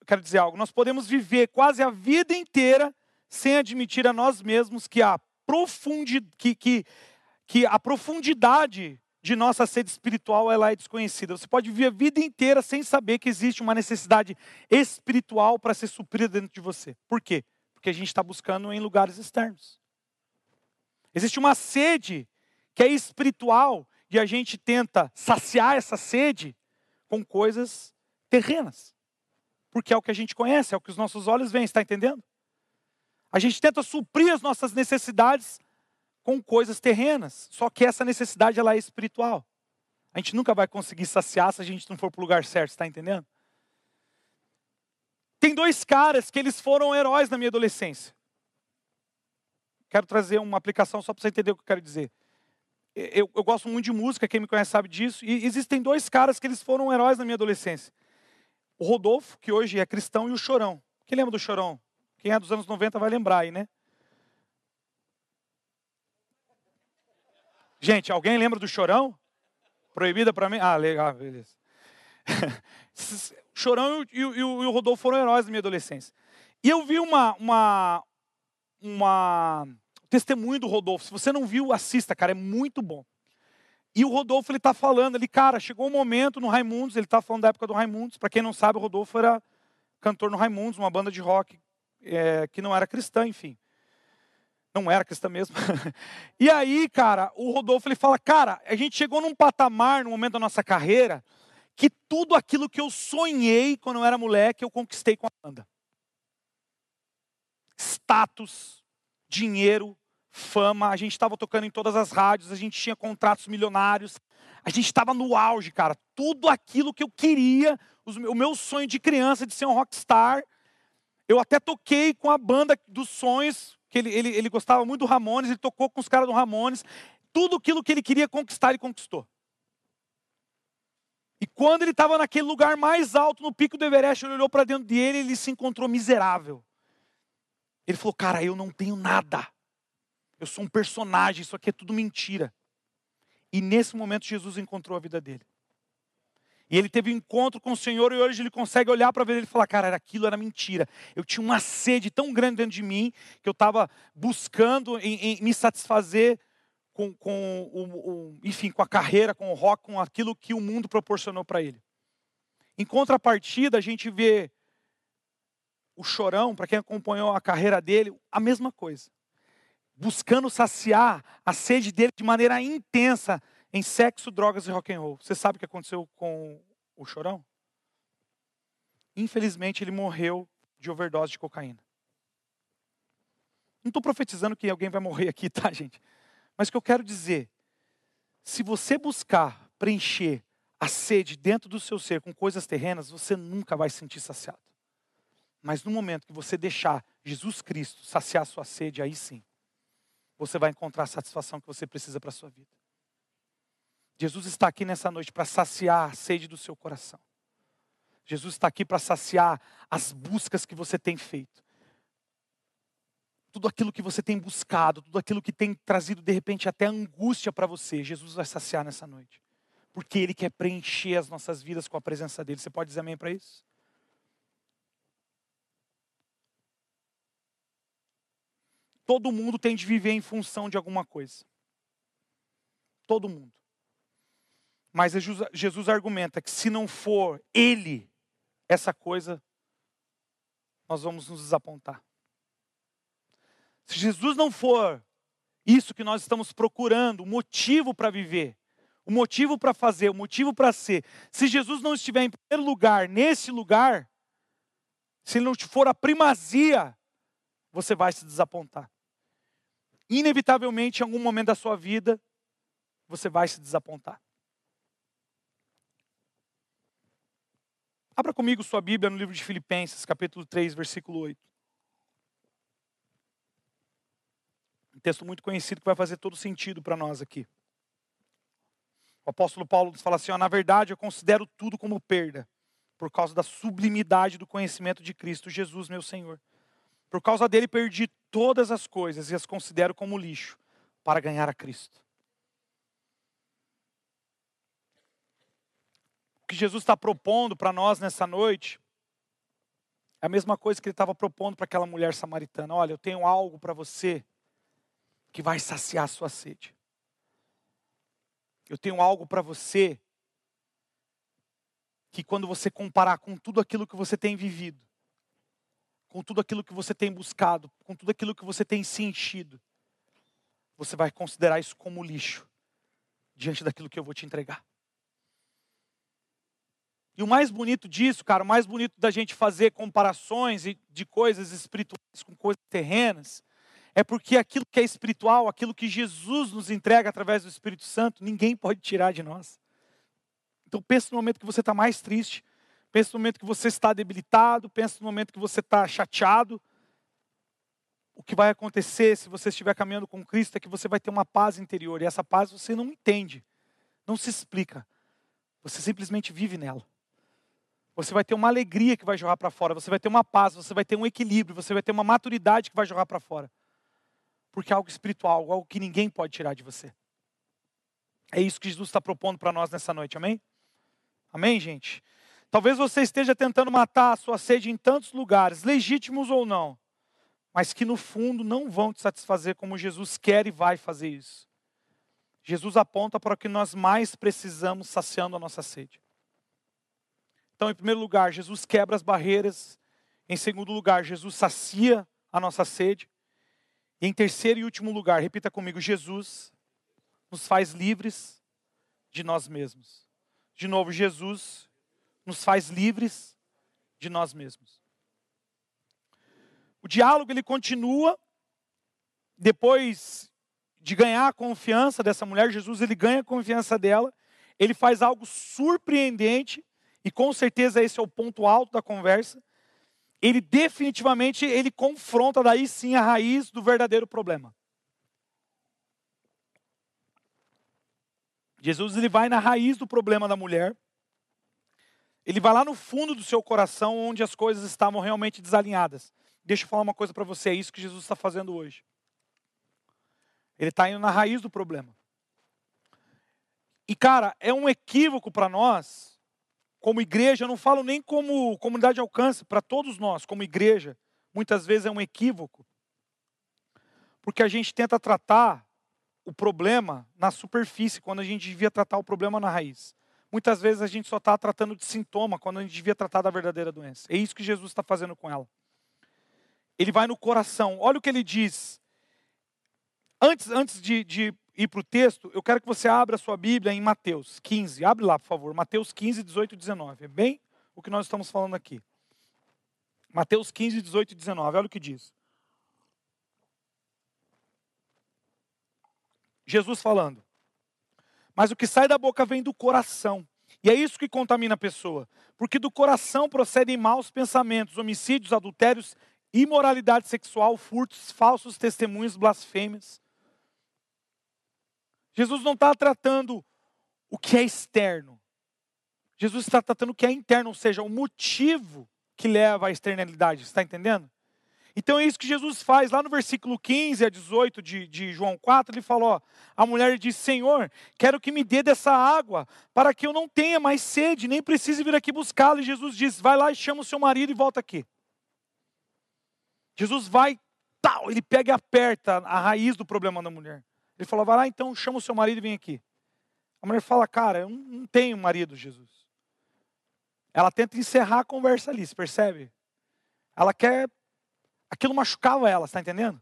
eu quero dizer algo. Nós podemos viver quase a vida inteira sem admitir a nós mesmos que a, profundi, que, que, que a profundidade de nossa sede espiritual ela é desconhecida. Você pode viver a vida inteira sem saber que existe uma necessidade espiritual para ser suprida dentro de você. Por quê? Porque a gente está buscando em lugares externos. Existe uma sede que é espiritual e a gente tenta saciar essa sede com coisas terrenas. Porque é o que a gente conhece, é o que os nossos olhos veem, está entendendo? A gente tenta suprir as nossas necessidades com coisas terrenas, só que essa necessidade ela é espiritual. A gente nunca vai conseguir saciar se a gente não for para o lugar certo, está entendendo? Tem dois caras que eles foram heróis na minha adolescência. Quero trazer uma aplicação só para você entender o que eu quero dizer. Eu, eu, gosto muito de música, quem me conhece sabe disso. E existem dois caras que eles foram heróis na minha adolescência. O Rodolfo, que hoje é cristão, e o Chorão. Quem lembra do Chorão? Quem é dos anos 90 vai lembrar aí, né? Gente, alguém lembra do Chorão? Proibida para mim? Ah, legal, beleza. Chorão e, e, e, o Rodolfo foram heróis da minha adolescência. E eu vi uma, uma, uma testemunho do Rodolfo. Se você não viu, assista, cara, é muito bom. E o Rodolfo, ele está falando ali, cara, chegou um momento no Raimundos, ele está falando da época do Raimundos. Para quem não sabe, o Rodolfo era cantor no Raimundos, uma banda de rock é, que não era cristã, enfim. Não era cristã mesmo. e aí, cara, o Rodolfo ele fala: Cara, a gente chegou num patamar no momento da nossa carreira que tudo aquilo que eu sonhei quando eu era moleque eu conquistei com a banda. Status, dinheiro, fama, a gente estava tocando em todas as rádios, a gente tinha contratos milionários, a gente estava no auge, cara. Tudo aquilo que eu queria, o meu sonho de criança de ser um rockstar. Eu até toquei com a banda dos sonhos que ele, ele, ele gostava muito do Ramones, ele tocou com os caras do Ramones. Tudo aquilo que ele queria conquistar, ele conquistou. E quando ele estava naquele lugar mais alto, no pico do Everest, ele olhou para dentro dele e ele se encontrou miserável. Ele falou: Cara, eu não tenho nada. Eu sou um personagem, isso aqui é tudo mentira. E nesse momento, Jesus encontrou a vida dele. E ele teve um encontro com o Senhor e hoje ele consegue olhar para ver ele e falar: cara, aquilo era mentira. Eu tinha uma sede tão grande dentro de mim que eu estava buscando em, em, me satisfazer com, com o, o, enfim, com a carreira, com o rock, com aquilo que o mundo proporcionou para ele. Em contrapartida, a gente vê o chorão, para quem acompanhou a carreira dele, a mesma coisa. Buscando saciar a sede dele de maneira intensa em sexo, drogas e rock and roll. Você sabe o que aconteceu com o Chorão? Infelizmente, ele morreu de overdose de cocaína. Não estou profetizando que alguém vai morrer aqui, tá, gente? Mas o que eu quero dizer, se você buscar preencher a sede dentro do seu ser com coisas terrenas, você nunca vai se sentir saciado. Mas no momento que você deixar Jesus Cristo saciar sua sede, aí sim, você vai encontrar a satisfação que você precisa para a sua vida. Jesus está aqui nessa noite para saciar a sede do seu coração. Jesus está aqui para saciar as buscas que você tem feito. Tudo aquilo que você tem buscado, tudo aquilo que tem trazido de repente até angústia para você, Jesus vai saciar nessa noite. Porque Ele quer preencher as nossas vidas com a presença dEle. Você pode dizer amém para isso? Todo mundo tem de viver em função de alguma coisa. Todo mundo. Mas Jesus argumenta que se não for Ele, essa coisa nós vamos nos desapontar. Se Jesus não for isso que nós estamos procurando, o motivo para viver, o motivo para fazer, o motivo para ser, se Jesus não estiver em primeiro lugar, nesse lugar, se ele não for a primazia, você vai se desapontar. Inevitavelmente, em algum momento da sua vida, você vai se desapontar. Abra comigo sua Bíblia no livro de Filipenses, capítulo 3, versículo 8. Texto muito conhecido que vai fazer todo sentido para nós aqui. O apóstolo Paulo fala assim: ó, na verdade, eu considero tudo como perda, por causa da sublimidade do conhecimento de Cristo Jesus, meu Senhor. Por causa dele, perdi todas as coisas e as considero como lixo para ganhar a Cristo. O que Jesus está propondo para nós nessa noite é a mesma coisa que ele estava propondo para aquela mulher samaritana: olha, eu tenho algo para você que vai saciar a sua sede. Eu tenho algo para você que quando você comparar com tudo aquilo que você tem vivido, com tudo aquilo que você tem buscado, com tudo aquilo que você tem se enchido, você vai considerar isso como lixo diante daquilo que eu vou te entregar. E o mais bonito disso, cara, o mais bonito da gente fazer comparações de coisas espirituais com coisas terrenas, é porque aquilo que é espiritual, aquilo que Jesus nos entrega através do Espírito Santo, ninguém pode tirar de nós. Então pense no momento que você está mais triste, pense no momento que você está debilitado, pense no momento que você está chateado. O que vai acontecer se você estiver caminhando com Cristo é que você vai ter uma paz interior, e essa paz você não entende, não se explica, você simplesmente vive nela. Você vai ter uma alegria que vai jogar para fora, você vai ter uma paz, você vai ter um equilíbrio, você vai ter uma maturidade que vai jogar para fora porque é algo espiritual, algo que ninguém pode tirar de você. É isso que Jesus está propondo para nós nessa noite, amém? Amém, gente? Talvez você esteja tentando matar a sua sede em tantos lugares, legítimos ou não, mas que no fundo não vão te satisfazer como Jesus quer e vai fazer isso. Jesus aponta para o que nós mais precisamos saciando a nossa sede. Então, em primeiro lugar, Jesus quebra as barreiras. Em segundo lugar, Jesus sacia a nossa sede. E em terceiro e último lugar, repita comigo: Jesus nos faz livres de nós mesmos. De novo, Jesus nos faz livres de nós mesmos. O diálogo ele continua depois de ganhar a confiança dessa mulher, Jesus ele ganha a confiança dela, ele faz algo surpreendente e com certeza esse é o ponto alto da conversa ele definitivamente ele confronta daí sim a raiz do verdadeiro problema. Jesus ele vai na raiz do problema da mulher. Ele vai lá no fundo do seu coração onde as coisas estavam realmente desalinhadas. Deixa eu falar uma coisa para você, é isso que Jesus está fazendo hoje. Ele está indo na raiz do problema. E cara, é um equívoco para nós como igreja, eu não falo nem como comunidade de alcance, para todos nós, como igreja, muitas vezes é um equívoco. Porque a gente tenta tratar o problema na superfície, quando a gente devia tratar o problema na raiz. Muitas vezes a gente só está tratando de sintoma, quando a gente devia tratar da verdadeira doença. É isso que Jesus está fazendo com ela. Ele vai no coração. Olha o que ele diz. Antes, antes de, de ir para o texto, eu quero que você abra a sua Bíblia em Mateus 15. Abre lá, por favor. Mateus 15, 18 e 19. É bem o que nós estamos falando aqui. Mateus 15, 18 e 19. Olha o que diz. Jesus falando. Mas o que sai da boca vem do coração. E é isso que contamina a pessoa. Porque do coração procedem maus pensamentos, homicídios, adultérios, imoralidade sexual, furtos, falsos testemunhos, blasfêmias. Jesus não está tratando o que é externo. Jesus está tratando o que é interno, ou seja, o motivo que leva à externalidade. Está entendendo? Então é isso que Jesus faz. Lá no versículo 15 a 18 de, de João 4, ele falou: a mulher disse: Senhor, quero que me dê dessa água, para que eu não tenha mais sede, nem precise vir aqui buscá-la. E Jesus diz: Vai lá e chama o seu marido e volta aqui. Jesus vai, tal, ele pega e aperta a raiz do problema da mulher. Ele falou: vai lá então, chama o seu marido e vem aqui. A mulher fala: cara, eu não tenho marido, Jesus. Ela tenta encerrar a conversa ali, você percebe? Ela quer. Aquilo machucava ela, está entendendo?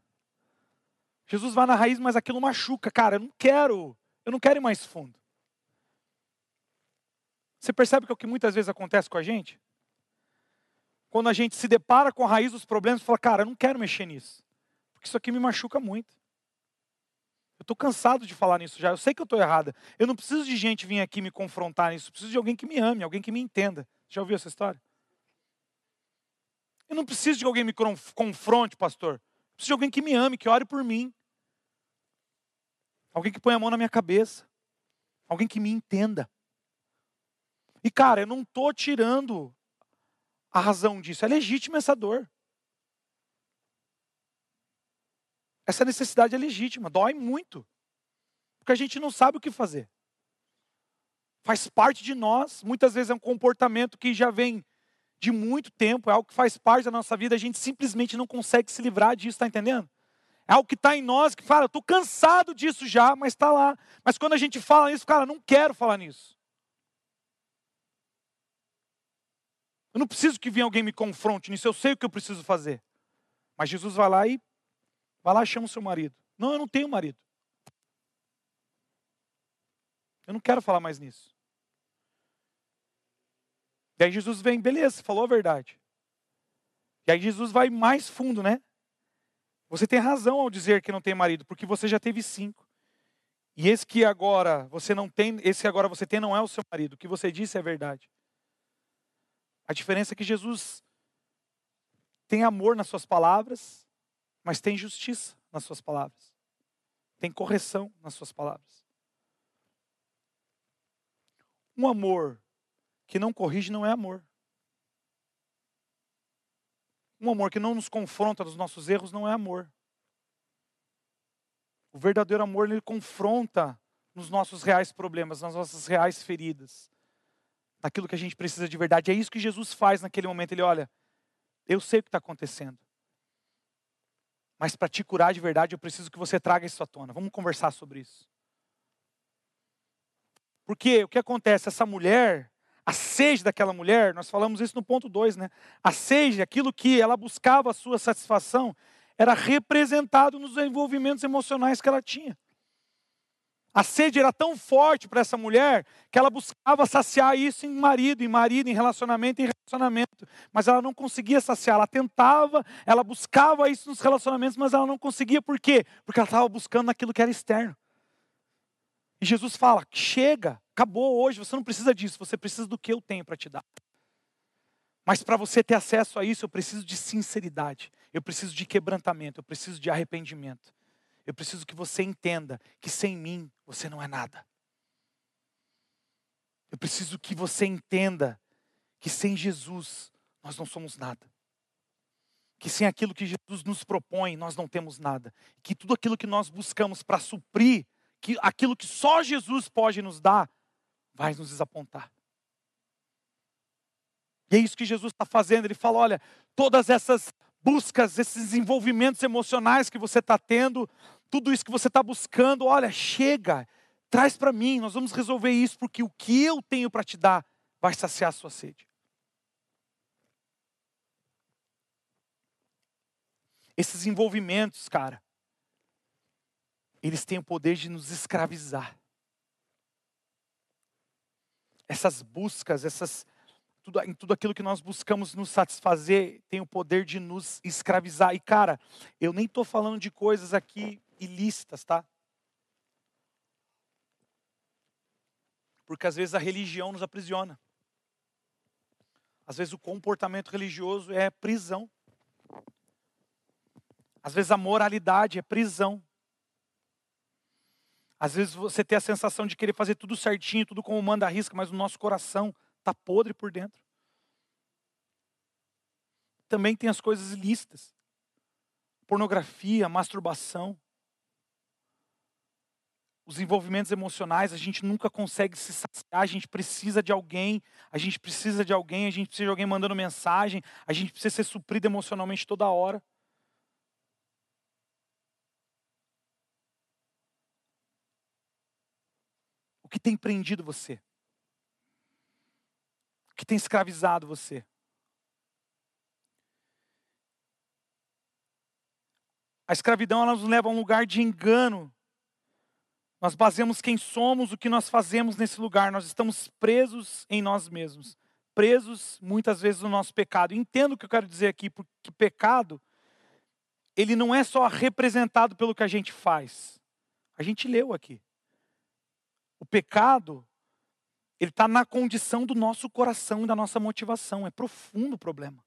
Jesus vai na raiz, mas aquilo machuca. Cara, eu não quero. Eu não quero ir mais fundo. Você percebe que é o que muitas vezes acontece com a gente? Quando a gente se depara com a raiz dos problemas, fala, cara, eu não quero mexer nisso. Porque isso aqui me machuca muito. Eu estou cansado de falar nisso já. Eu sei que eu estou errada. Eu não preciso de gente vir aqui me confrontar nisso. Eu preciso de alguém que me ame, alguém que me entenda. Já ouviu essa história? Eu não preciso de alguém me confronte, pastor. Eu preciso de alguém que me ame, que ore por mim. Alguém que põe a mão na minha cabeça. Alguém que me entenda. E cara, eu não estou tirando a razão disso. É legítima essa dor. Essa necessidade é legítima, dói muito. Porque a gente não sabe o que fazer. Faz parte de nós, muitas vezes é um comportamento que já vem de muito tempo, é algo que faz parte da nossa vida, a gente simplesmente não consegue se livrar disso, está entendendo? É algo que está em nós que fala, estou cansado disso já, mas está lá. Mas quando a gente fala isso, cara, não quero falar nisso. Eu não preciso que venha alguém me confronte nisso, eu sei o que eu preciso fazer. Mas Jesus vai lá e vai lá e chama o seu marido. Não, eu não tenho marido. Eu não quero falar mais nisso. E aí Jesus vem, beleza, falou a verdade. E aí Jesus vai mais fundo, né? Você tem razão ao dizer que não tem marido, porque você já teve cinco. E esse que agora você não tem, esse que agora você tem não é o seu marido. O que você disse é verdade. A diferença é que Jesus tem amor nas suas palavras, mas tem justiça nas suas palavras. Tem correção nas suas palavras. Um amor que não corrige não é amor. Um amor que não nos confronta dos nossos erros não é amor. O verdadeiro amor ele confronta nos nossos reais problemas, nas nossas reais feridas naquilo que a gente precisa de verdade. É isso que Jesus faz naquele momento. Ele olha, eu sei o que está acontecendo. Mas para te curar de verdade, eu preciso que você traga isso à tona. Vamos conversar sobre isso. Porque o que acontece? Essa mulher, a sede daquela mulher, nós falamos isso no ponto 2, né? A sede, aquilo que ela buscava a sua satisfação, era representado nos envolvimentos emocionais que ela tinha. A sede era tão forte para essa mulher que ela buscava saciar isso em marido, em marido, em relacionamento, em relacionamento. Mas ela não conseguia saciar. Ela tentava, ela buscava isso nos relacionamentos, mas ela não conseguia. Por quê? Porque ela estava buscando aquilo que era externo. E Jesus fala: chega, acabou hoje, você não precisa disso, você precisa do que eu tenho para te dar. Mas para você ter acesso a isso, eu preciso de sinceridade, eu preciso de quebrantamento, eu preciso de arrependimento. Eu preciso que você entenda que sem mim você não é nada. Eu preciso que você entenda que sem Jesus nós não somos nada. Que sem aquilo que Jesus nos propõe, nós não temos nada. Que tudo aquilo que nós buscamos para suprir, que aquilo que só Jesus pode nos dar, vai nos desapontar. E é isso que Jesus está fazendo. Ele fala: olha, todas essas buscas, esses envolvimentos emocionais que você está tendo, tudo isso que você está buscando, olha, chega, traz para mim, nós vamos resolver isso, porque o que eu tenho para te dar vai saciar a sua sede. Esses envolvimentos, cara, eles têm o poder de nos escravizar. Essas buscas, essas tudo, em tudo aquilo que nós buscamos nos satisfazer, tem o poder de nos escravizar. E cara, eu nem estou falando de coisas aqui ilícitas, tá? Porque às vezes a religião nos aprisiona. Às vezes o comportamento religioso é prisão. Às vezes a moralidade é prisão. Às vezes você tem a sensação de querer fazer tudo certinho, tudo como manda a risca, mas o nosso coração Está podre por dentro. Também tem as coisas ilícitas. Pornografia, masturbação. Os envolvimentos emocionais, a gente nunca consegue se saciar, a gente precisa de alguém, a gente precisa de alguém, a gente precisa de alguém mandando mensagem, a gente precisa ser suprido emocionalmente toda hora. O que tem prendido você? Que tem escravizado você? A escravidão ela nos leva a um lugar de engano. Nós baseamos quem somos, o que nós fazemos nesse lugar. Nós estamos presos em nós mesmos. Presos muitas vezes no nosso pecado. Entendo o que eu quero dizer aqui, porque pecado, ele não é só representado pelo que a gente faz. A gente leu aqui. O pecado, ele está na condição do nosso coração e da nossa motivação. É profundo o problema.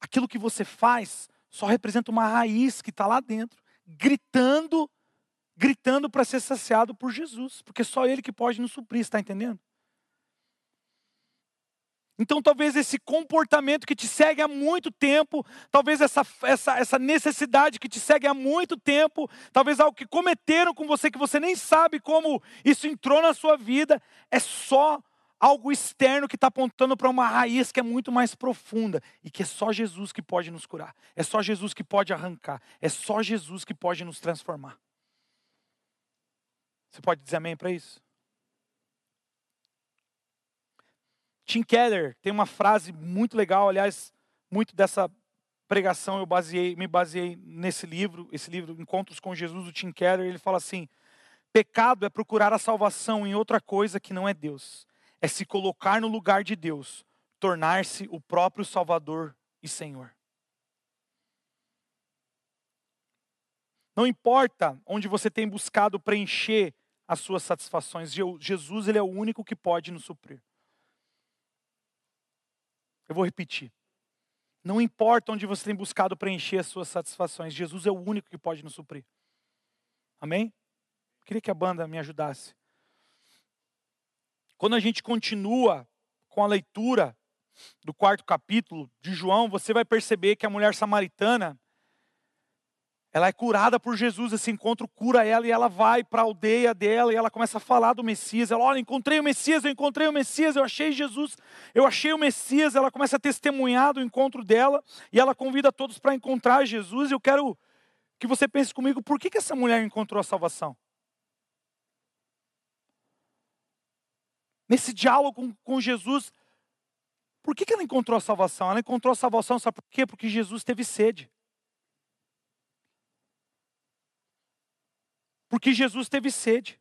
Aquilo que você faz só representa uma raiz que está lá dentro, gritando, gritando para ser saciado por Jesus, porque só Ele que pode nos suprir, está entendendo? Então, talvez esse comportamento que te segue há muito tempo, talvez essa, essa, essa necessidade que te segue há muito tempo, talvez algo que cometeram com você que você nem sabe como isso entrou na sua vida, é só algo externo que está apontando para uma raiz que é muito mais profunda e que é só Jesus que pode nos curar, é só Jesus que pode arrancar, é só Jesus que pode nos transformar. Você pode dizer amém para isso? Tim Keller tem uma frase muito legal, aliás, muito dessa pregação eu baseei, me baseei nesse livro, esse livro Encontros com Jesus do Tim Keller, ele fala assim: pecado é procurar a salvação em outra coisa que não é Deus. É se colocar no lugar de Deus, tornar-se o próprio Salvador e Senhor. Não importa onde você tem buscado preencher as suas satisfações, Jesus ele é o único que pode nos suprir. Eu vou repetir. Não importa onde você tem buscado preencher as suas satisfações, Jesus é o único que pode nos suprir. Amém? Queria que a banda me ajudasse. Quando a gente continua com a leitura do quarto capítulo de João, você vai perceber que a mulher samaritana, ela é curada por Jesus, esse encontro cura ela e ela vai para a aldeia dela e ela começa a falar do Messias. Ela, olha, encontrei o Messias, eu encontrei o Messias, eu achei Jesus, eu achei o Messias. Ela começa a testemunhar do encontro dela e ela convida todos para encontrar Jesus. Eu quero que você pense comigo, por que, que essa mulher encontrou a salvação? Nesse diálogo com, Jesus, por que, que ela encontrou a salvação? Ela encontrou a salvação, sabe por quê? Porque Jesus teve sede. Porque Jesus teve sede.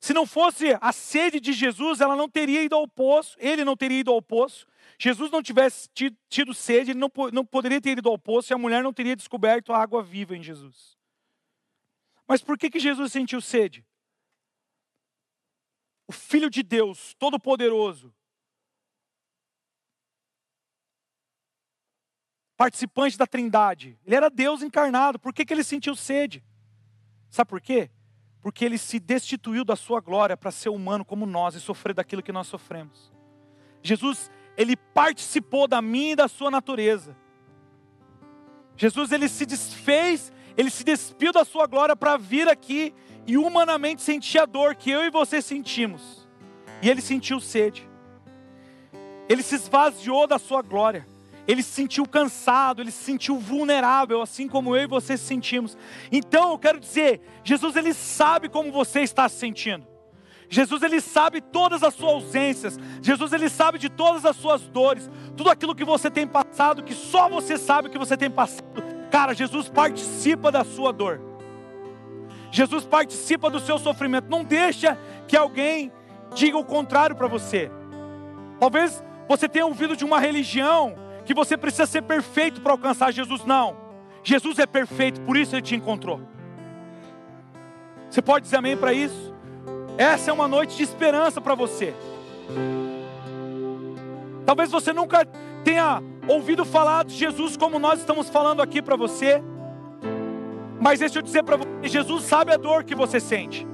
Se não fosse a sede de Jesus, ela não teria ido ao poço, ele não teria ido ao poço. Jesus não tivesse tido sede, ele não, não poderia ter ido ao poço e a mulher não teria descoberto a água viva em Jesus. Mas por que, que Jesus sentiu sede? O Filho de Deus, Todo-Poderoso, participante da Trindade, ele era Deus encarnado, por que, que ele sentiu sede? Sabe por quê? Porque ele se destituiu da sua glória para ser humano como nós e sofrer daquilo que nós sofremos. Jesus, ele participou da minha e da sua natureza. Jesus, ele se desfez, ele se despiu da sua glória para vir aqui e humanamente sentir a dor que eu e você sentimos. E ele sentiu sede. Ele se esvaziou da sua glória ele se sentiu cansado, ele se sentiu vulnerável, assim como eu e você se sentimos. Então eu quero dizer, Jesus ele sabe como você está se sentindo. Jesus ele sabe todas as suas ausências. Jesus ele sabe de todas as suas dores, tudo aquilo que você tem passado, que só você sabe que você tem passado. Cara, Jesus participa da sua dor. Jesus participa do seu sofrimento. Não deixa que alguém diga o contrário para você. Talvez você tenha ouvido de uma religião que você precisa ser perfeito para alcançar Jesus. Não. Jesus é perfeito, por isso ele te encontrou. Você pode dizer amém para isso? Essa é uma noite de esperança para você. Talvez você nunca tenha ouvido falar de Jesus como nós estamos falando aqui para você. Mas deixa eu dizer para você, Jesus sabe a dor que você sente.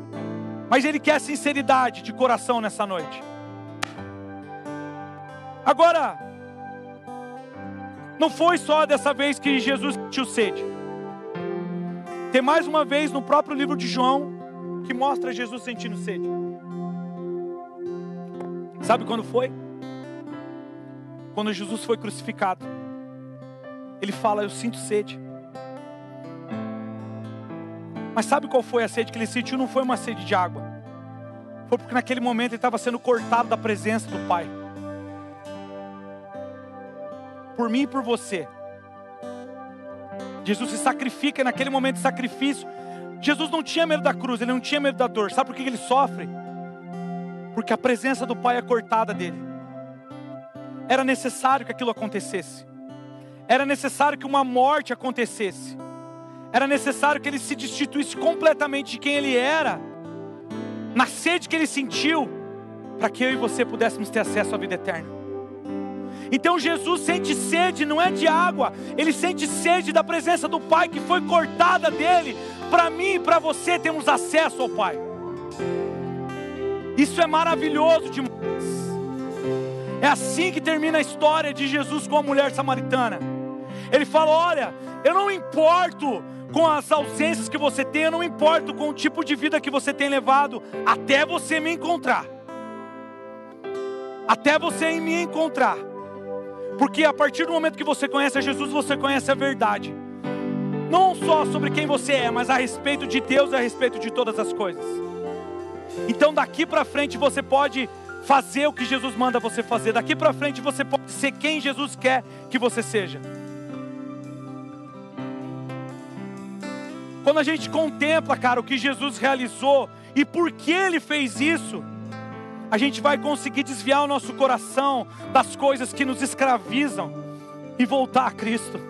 Mas Ele quer sinceridade de coração nessa noite. Agora, não foi só dessa vez que Jesus sentiu sede. Tem mais uma vez no próprio livro de João que mostra Jesus sentindo sede. Sabe quando foi? Quando Jesus foi crucificado. Ele fala: Eu sinto sede. Mas sabe qual foi a sede que ele sentiu? Não foi uma sede de água. Foi porque naquele momento ele estava sendo cortado da presença do Pai. Por mim e por você. Jesus se sacrifica naquele momento de sacrifício. Jesus não tinha medo da cruz, ele não tinha medo da dor. Sabe por que ele sofre? Porque a presença do Pai é cortada dele. Era necessário que aquilo acontecesse. Era necessário que uma morte acontecesse. Era necessário que ele se destituísse completamente de quem ele era, na sede que ele sentiu, para que eu e você pudéssemos ter acesso à vida eterna. Então Jesus sente sede, não é de água, ele sente sede da presença do Pai que foi cortada dele. Para mim e para você temos acesso ao Pai. Isso é maravilhoso demais. É assim que termina a história de Jesus com a mulher samaritana. Ele fala: Olha, eu não importo com as ausências que você tem, eu não importo com o tipo de vida que você tem levado, até você me encontrar. Até você me encontrar. Porque a partir do momento que você conhece a Jesus, você conhece a verdade. Não só sobre quem você é, mas a respeito de Deus e a respeito de todas as coisas. Então daqui para frente você pode fazer o que Jesus manda você fazer. Daqui para frente você pode ser quem Jesus quer que você seja. Quando a gente contempla, cara, o que Jesus realizou e por que ele fez isso, a gente vai conseguir desviar o nosso coração das coisas que nos escravizam e voltar a Cristo.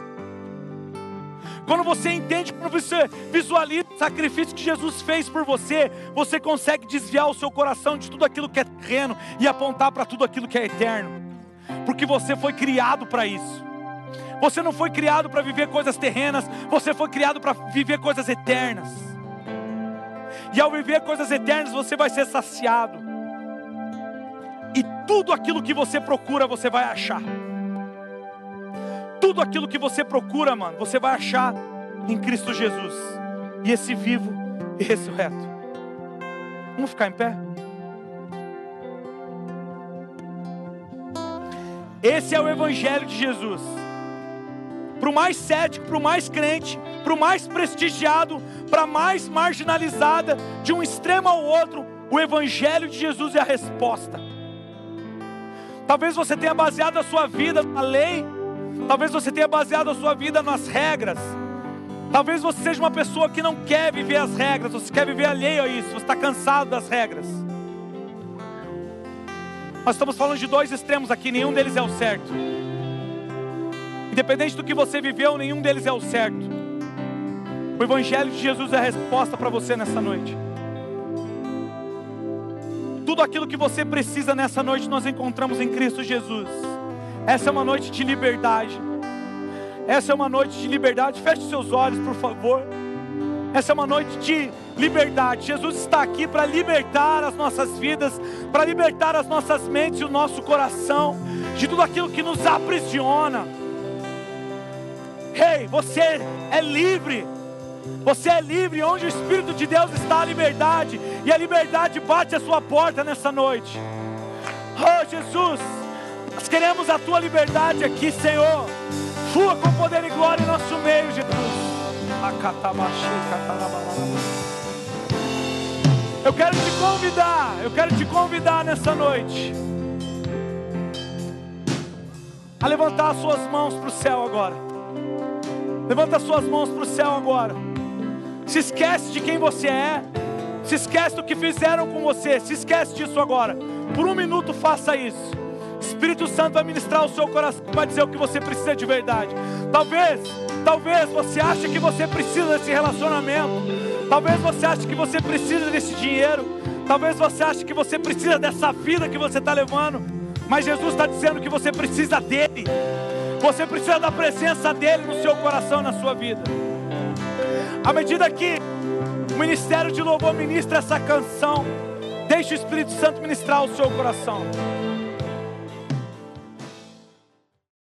Quando você entende, quando você visualiza o sacrifício que Jesus fez por você, você consegue desviar o seu coração de tudo aquilo que é terreno e apontar para tudo aquilo que é eterno, porque você foi criado para isso. Você não foi criado para viver coisas terrenas, você foi criado para viver coisas eternas. E ao viver coisas eternas, você vai ser saciado e tudo aquilo que você procura, você vai achar. Tudo aquilo que você procura, mano, você vai achar em Cristo Jesus. E esse vivo e ressurreto. Vamos ficar em pé? Esse é o Evangelho de Jesus. Para o mais cético, para o mais crente, para o mais prestigiado, para a mais marginalizada, de um extremo ao outro, o Evangelho de Jesus é a resposta. Talvez você tenha baseado a sua vida na lei, talvez você tenha baseado a sua vida nas regras. Talvez você seja uma pessoa que não quer viver as regras, você quer viver alheio a isso, você está cansado das regras. Nós estamos falando de dois extremos aqui, nenhum deles é o certo. Independente do que você viveu, nenhum deles é o certo. O Evangelho de Jesus é a resposta para você nessa noite. Tudo aquilo que você precisa nessa noite nós encontramos em Cristo Jesus. Essa é uma noite de liberdade. Essa é uma noite de liberdade. Feche seus olhos, por favor. Essa é uma noite de liberdade. Jesus está aqui para libertar as nossas vidas, para libertar as nossas mentes e o nosso coração de tudo aquilo que nos aprisiona. Ei, hey, você é livre. Você é livre, onde o Espírito de Deus está a liberdade, e a liberdade bate a sua porta nessa noite. Oh Jesus, nós queremos a tua liberdade aqui, Senhor. Flua com poder e glória em nosso meio, Jesus. Eu quero te convidar, eu quero te convidar nessa noite a levantar as suas mãos para o céu agora. Levanta as suas mãos para o céu agora. Se esquece de quem você é. Se esquece do que fizeram com você. Se esquece disso agora. Por um minuto faça isso. Espírito Santo vai ministrar o seu coração, vai dizer o que você precisa de verdade. Talvez, talvez você ache que você precisa desse relacionamento. Talvez você ache que você precisa desse dinheiro. Talvez você ache que você precisa dessa vida que você está levando. Mas Jesus está dizendo que você precisa dele. Você precisa da presença dele no seu coração, na sua vida. À medida que o ministério de louvor ministra essa canção, deixe o Espírito Santo ministrar o seu coração.